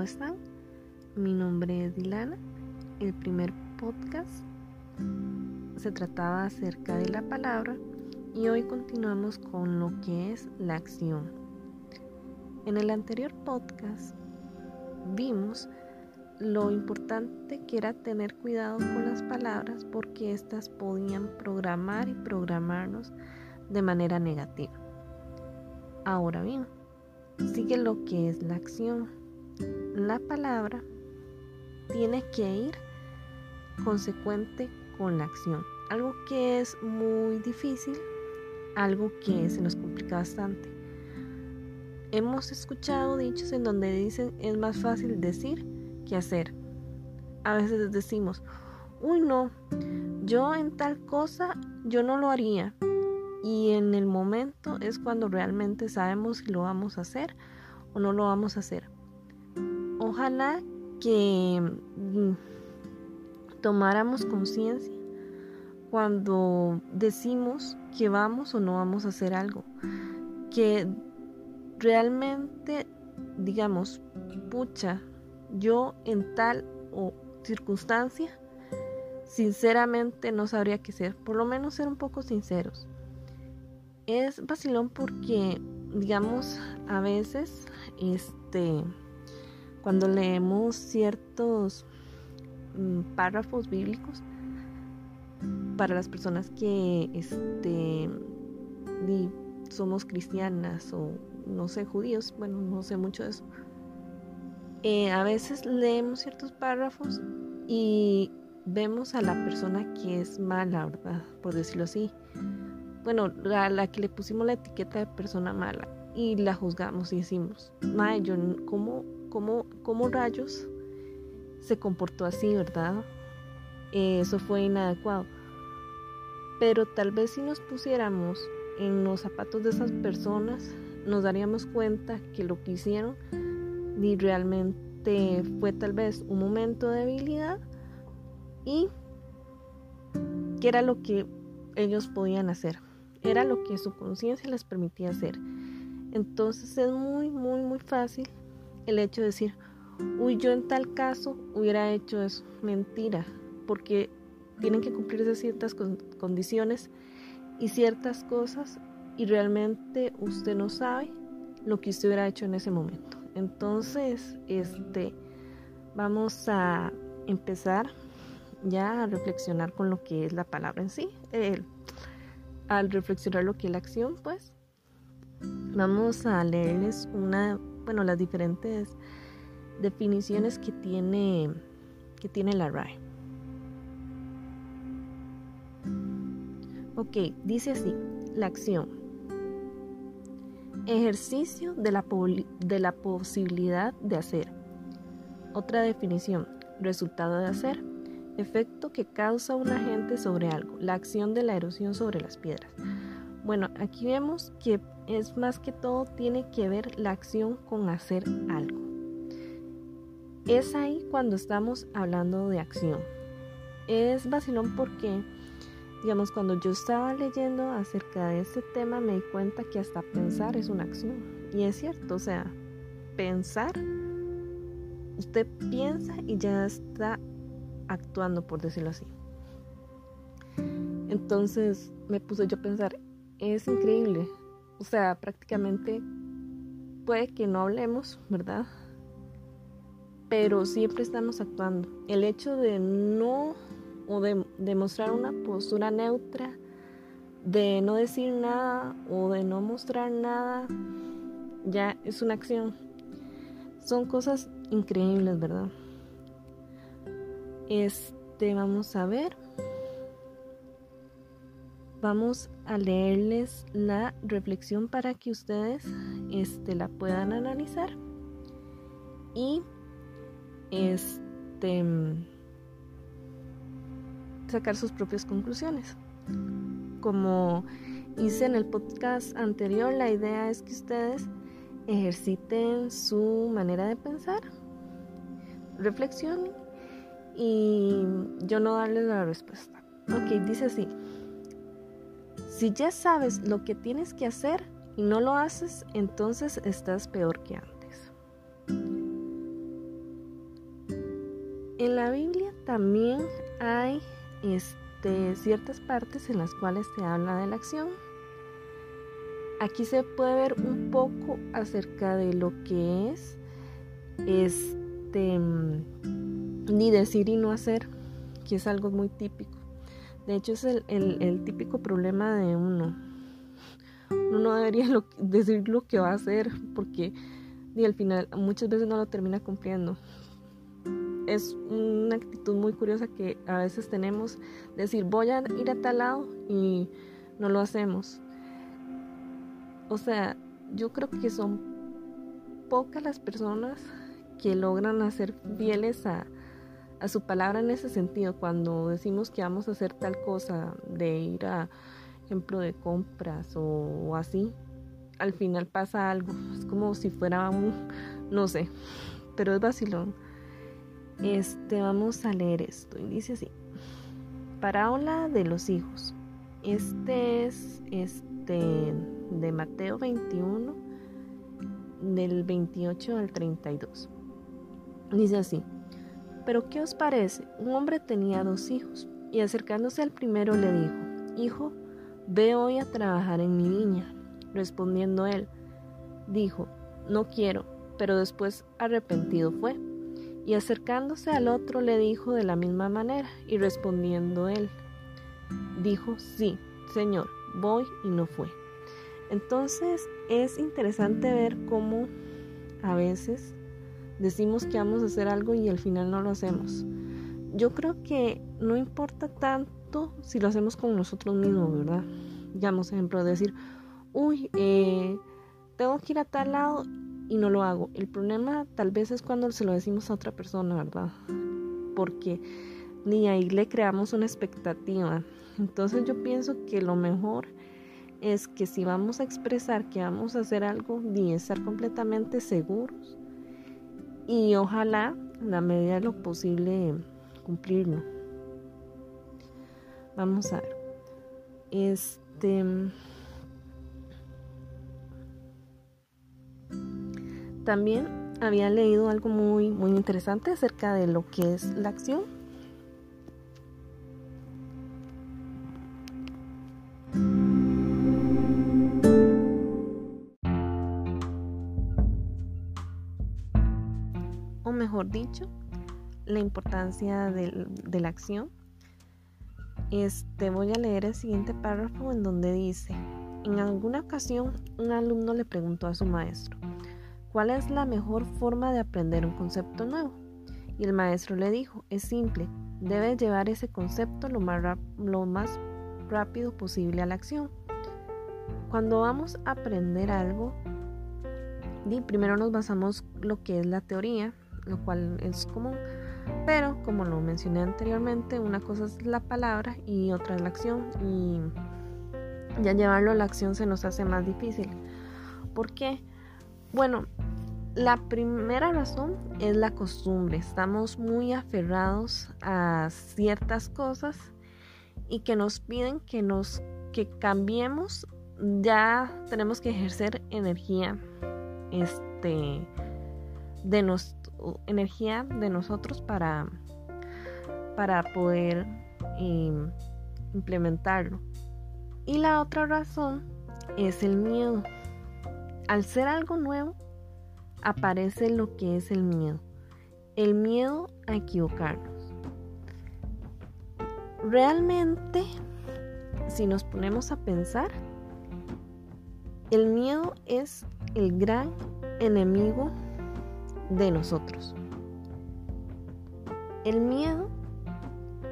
¿cómo están? Mi nombre es Dilana. El primer podcast se trataba acerca de la palabra y hoy continuamos con lo que es la acción. En el anterior podcast vimos lo importante que era tener cuidado con las palabras porque éstas podían programar y programarnos de manera negativa. Ahora bien, sigue lo que es la acción. La palabra tiene que ir consecuente con la acción. Algo que es muy difícil, algo que se nos complica bastante. Hemos escuchado dichos en donde dicen es más fácil decir que hacer. A veces decimos, uy no, yo en tal cosa yo no lo haría y en el momento es cuando realmente sabemos si lo vamos a hacer o no lo vamos a hacer. Ojalá que mm, tomáramos conciencia cuando decimos que vamos o no vamos a hacer algo. Que realmente digamos, pucha, yo en tal o circunstancia, sinceramente no sabría qué hacer. Por lo menos ser un poco sinceros es vacilón porque, digamos, a veces, este, cuando leemos ciertos mm, párrafos bíblicos, para las personas que, este, somos cristianas o no sé, judíos, bueno, no sé mucho de eso. Eh, a veces leemos ciertos párrafos y vemos a la persona que es mala, ¿verdad? Por decirlo así bueno, a la que le pusimos la etiqueta de persona mala y la juzgamos y decimos, Mae, yo, ¿cómo, cómo, cómo rayos se comportó así, verdad? eso fue inadecuado. Pero tal vez si nos pusiéramos en los zapatos de esas personas, nos daríamos cuenta que lo que hicieron ni realmente fue tal vez un momento de debilidad y que era lo que ellos podían hacer. Era lo que su conciencia les permitía hacer. Entonces es muy, muy, muy fácil el hecho de decir, uy, yo en tal caso hubiera hecho eso. Mentira, porque tienen que cumplirse ciertas condiciones y ciertas cosas y realmente usted no sabe lo que usted hubiera hecho en ese momento. Entonces, este, vamos a empezar ya a reflexionar con lo que es la palabra en sí. Al reflexionar lo que es la acción, pues vamos a leerles una, bueno, las diferentes definiciones que tiene que tiene la RAE. Ok, dice así, la acción. Ejercicio de la, de la posibilidad de hacer. Otra definición, resultado de hacer efecto que causa un agente sobre algo, la acción de la erosión sobre las piedras. Bueno, aquí vemos que es más que todo tiene que ver la acción con hacer algo. Es ahí cuando estamos hablando de acción. Es vacilón porque, digamos, cuando yo estaba leyendo acerca de este tema me di cuenta que hasta pensar es una acción. Y es cierto, o sea, pensar, usted piensa y ya está actuando, por decirlo así. Entonces me puse yo a pensar, es increíble. O sea, prácticamente puede que no hablemos, ¿verdad? Pero siempre estamos actuando. El hecho de no o de demostrar una postura neutra, de no decir nada o de no mostrar nada, ya es una acción. Son cosas increíbles, ¿verdad? Este, vamos a ver. Vamos a leerles la reflexión para que ustedes este, la puedan analizar y este, sacar sus propias conclusiones. Como hice en el podcast anterior, la idea es que ustedes ejerciten su manera de pensar, reflexionen y yo no darles la respuesta. Ok, dice así. Si ya sabes lo que tienes que hacer y no lo haces, entonces estás peor que antes. En la Biblia también hay este, ciertas partes en las cuales se habla de la acción. Aquí se puede ver un poco acerca de lo que es este ni decir y no hacer, que es algo muy típico. De hecho, es el, típico problema de uno. Uno no debería decir lo que va a hacer porque y al final muchas veces no lo termina cumpliendo. Es una actitud muy curiosa que a veces tenemos, decir voy a ir a tal lado y no lo hacemos. O sea, yo creo que son pocas las personas que logran hacer fieles a, a su palabra en ese sentido, cuando decimos que vamos a hacer tal cosa, de ir a ejemplo de compras o, así, al final pasa algo, es como si fuera un, no sé, pero es vacilón. Este, vamos a leer esto y dice así. Parábola de los hijos. Este es este de Mateo 21 del 28 al 32. Dice así: pero ¿qué os parece? Un hombre tenía dos hijos, y acercándose al primero le dijo, Hijo, ve hoy a trabajar en mi viña. Respondiendo él, dijo, No quiero, pero después arrepentido fue. Y acercándose al otro le dijo de la misma manera, y respondiendo él, dijo, Sí, Señor, voy y no fue. Entonces es interesante ver cómo a veces decimos que vamos a hacer algo y al final no lo hacemos. Yo creo que no importa tanto si lo hacemos con nosotros mismos, ¿verdad? Digamos, ejemplo, decir, uy, eh, tengo que ir a tal lado y no lo hago. El problema tal vez es cuando se lo decimos a otra persona, ¿verdad? Porque ni ahí le creamos una expectativa. Entonces yo pienso que lo mejor es que si vamos a expresar que vamos a hacer algo, ni estar completamente seguros y ojalá en la medida de lo posible cumplirlo. Vamos a ver. Este también había leído algo muy muy interesante acerca de lo que es la acción mejor dicho, la importancia de, la acción. Este, voy a leer el siguiente párrafo en donde dice, en alguna ocasión un alumno le preguntó a su maestro, ¿cuál es la mejor forma de aprender un concepto nuevo? Y el maestro le dijo, es simple, debes llevar ese concepto lo más, lo más rápido posible a la acción. Cuando vamos a aprender algo, primero nos basamos lo que es la teoría, lo cual es común. Pero como lo mencioné anteriormente, una cosa es la palabra y otra es la acción y ya llevarlo a la acción se nos hace más difícil. ¿Por qué? Bueno, la primera razón es la costumbre. Estamos muy aferrados a ciertas cosas y que nos piden que nos que cambiemos. Ya tenemos que ejercer energía este de, nos, energía de nosotros para, para poder em, implementarlo. Y la otra razón es el miedo. Al ser algo nuevo, aparece lo que es el miedo. El miedo a equivocarnos. Realmente, si nos ponemos a pensar, el miedo es el gran enemigo de nosotros. El miedo,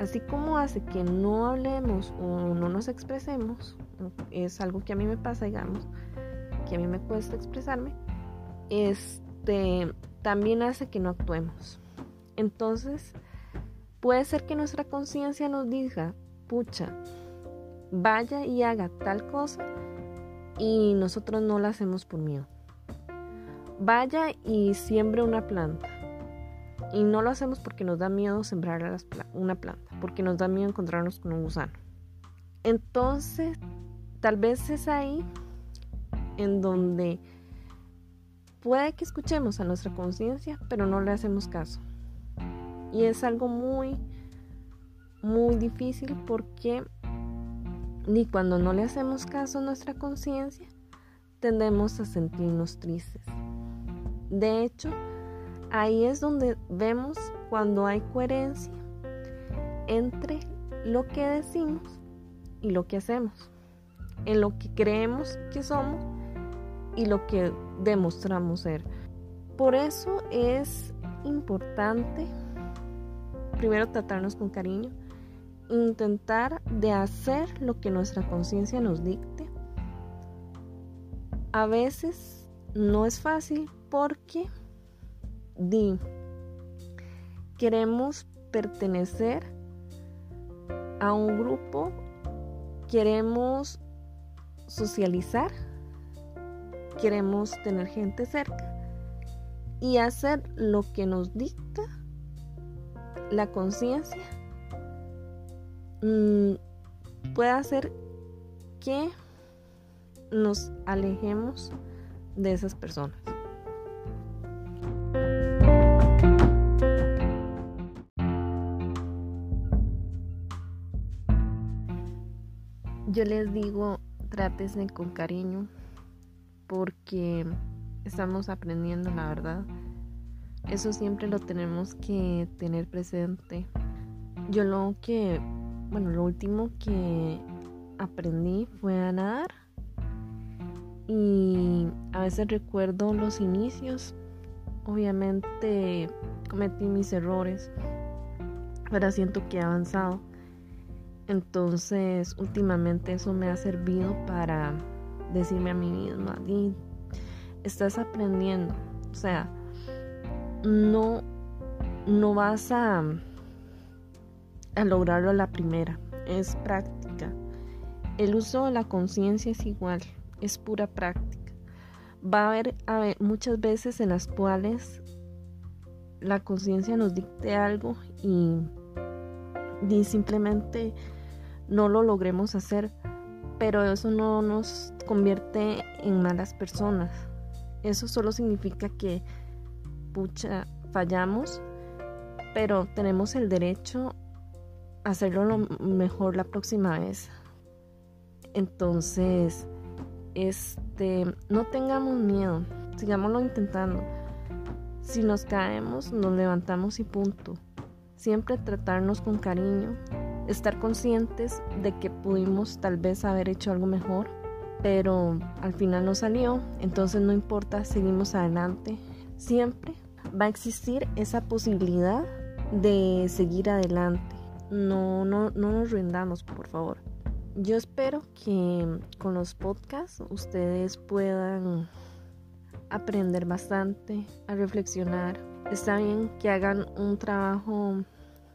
así como hace que no hablemos o no nos expresemos, es algo que a mí me pasa, digamos, que a mí me cuesta expresarme, este también hace que no actuemos. Entonces, puede ser que nuestra conciencia nos diga, pucha, vaya y haga tal cosa y nosotros no la hacemos por miedo vaya y siembre una planta. Y no lo hacemos porque nos da miedo sembrar una planta, porque nos da miedo encontrarnos con un gusano. Entonces, tal vez es ahí en donde puede que escuchemos a nuestra conciencia, pero no le hacemos caso. Y es algo muy, muy difícil porque ni cuando no le hacemos caso a nuestra conciencia, tendemos a sentirnos tristes. De hecho, ahí es donde vemos cuando hay coherencia entre lo que decimos y lo que hacemos, en lo que creemos que somos y lo que demostramos ser. Por eso es importante primero tratarnos con cariño, intentar de hacer lo que nuestra conciencia nos dicte. A veces no es fácil porque di, queremos pertenecer a un grupo, queremos socializar, queremos tener gente cerca y hacer lo que nos dicta la conciencia mm, puede hacer que nos alejemos de esas personas. Yo les digo, trátese con cariño porque estamos aprendiendo la verdad. Eso siempre lo tenemos que tener presente. Yo lo que, bueno, lo último que aprendí fue a nadar. Y a veces recuerdo los inicios. Obviamente cometí mis errores, pero siento que he avanzado. Entonces, últimamente eso me ha servido para decirme a mí misma, estás aprendiendo. O sea, no, no vas a, a lograrlo la primera. Es práctica. El uso de la conciencia es igual, es pura práctica. Va a haber, muchas veces en las cuales la conciencia nos dicte algo y, y simplemente no lo logremos hacer, pero eso no nos convierte en malas personas. Eso solo significa que, pucha, fallamos, pero tenemos el derecho a hacerlo lo mejor la próxima vez. Entonces, este, no tengamos miedo, sigámoslo intentando. Si nos caemos, nos levantamos y punto. Siempre tratarnos con cariño, estar conscientes de que pudimos tal vez haber hecho algo mejor, pero al final no salió, entonces no importa, seguimos adelante. Siempre va a existir esa posibilidad de seguir adelante. No, no, no nos rindamos, por favor. Yo espero que con los podcasts ustedes puedan aprender bastante, a reflexionar. Está bien que hagan un trabajo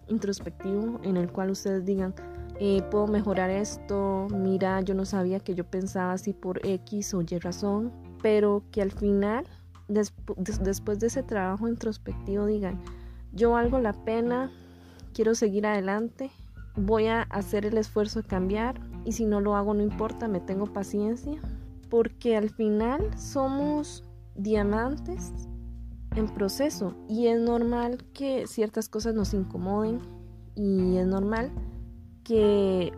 introspectivo en el cual ustedes digan, eh, puedo mejorar esto, mira, yo no sabía que yo pensaba así por X o Y razón, pero que al final, después de ese trabajo introspectivo, digan, yo valgo la pena, quiero seguir adelante, voy a hacer el esfuerzo de cambiar y si no lo hago no importa, me tengo paciencia, porque al final somos diamantes en proceso y es normal que ciertas cosas nos incomoden y es normal que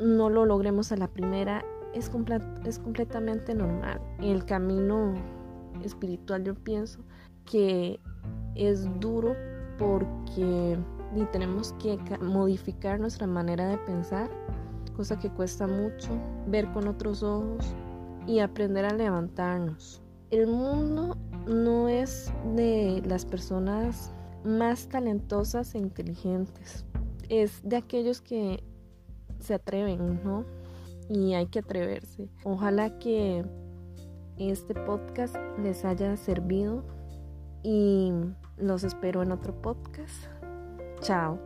no lo logremos a la primera es, es completamente normal. El camino espiritual yo pienso que es duro porque ni tenemos que modificar nuestra manera de pensar, cosa que cuesta mucho, ver con otros ojos y aprender a levantarnos. El mundo no es de las personas más talentosas e inteligentes. Es de aquellos que se atreven, ¿no? Y hay que atreverse. Ojalá que este podcast les haya servido y los espero en otro podcast. Chao.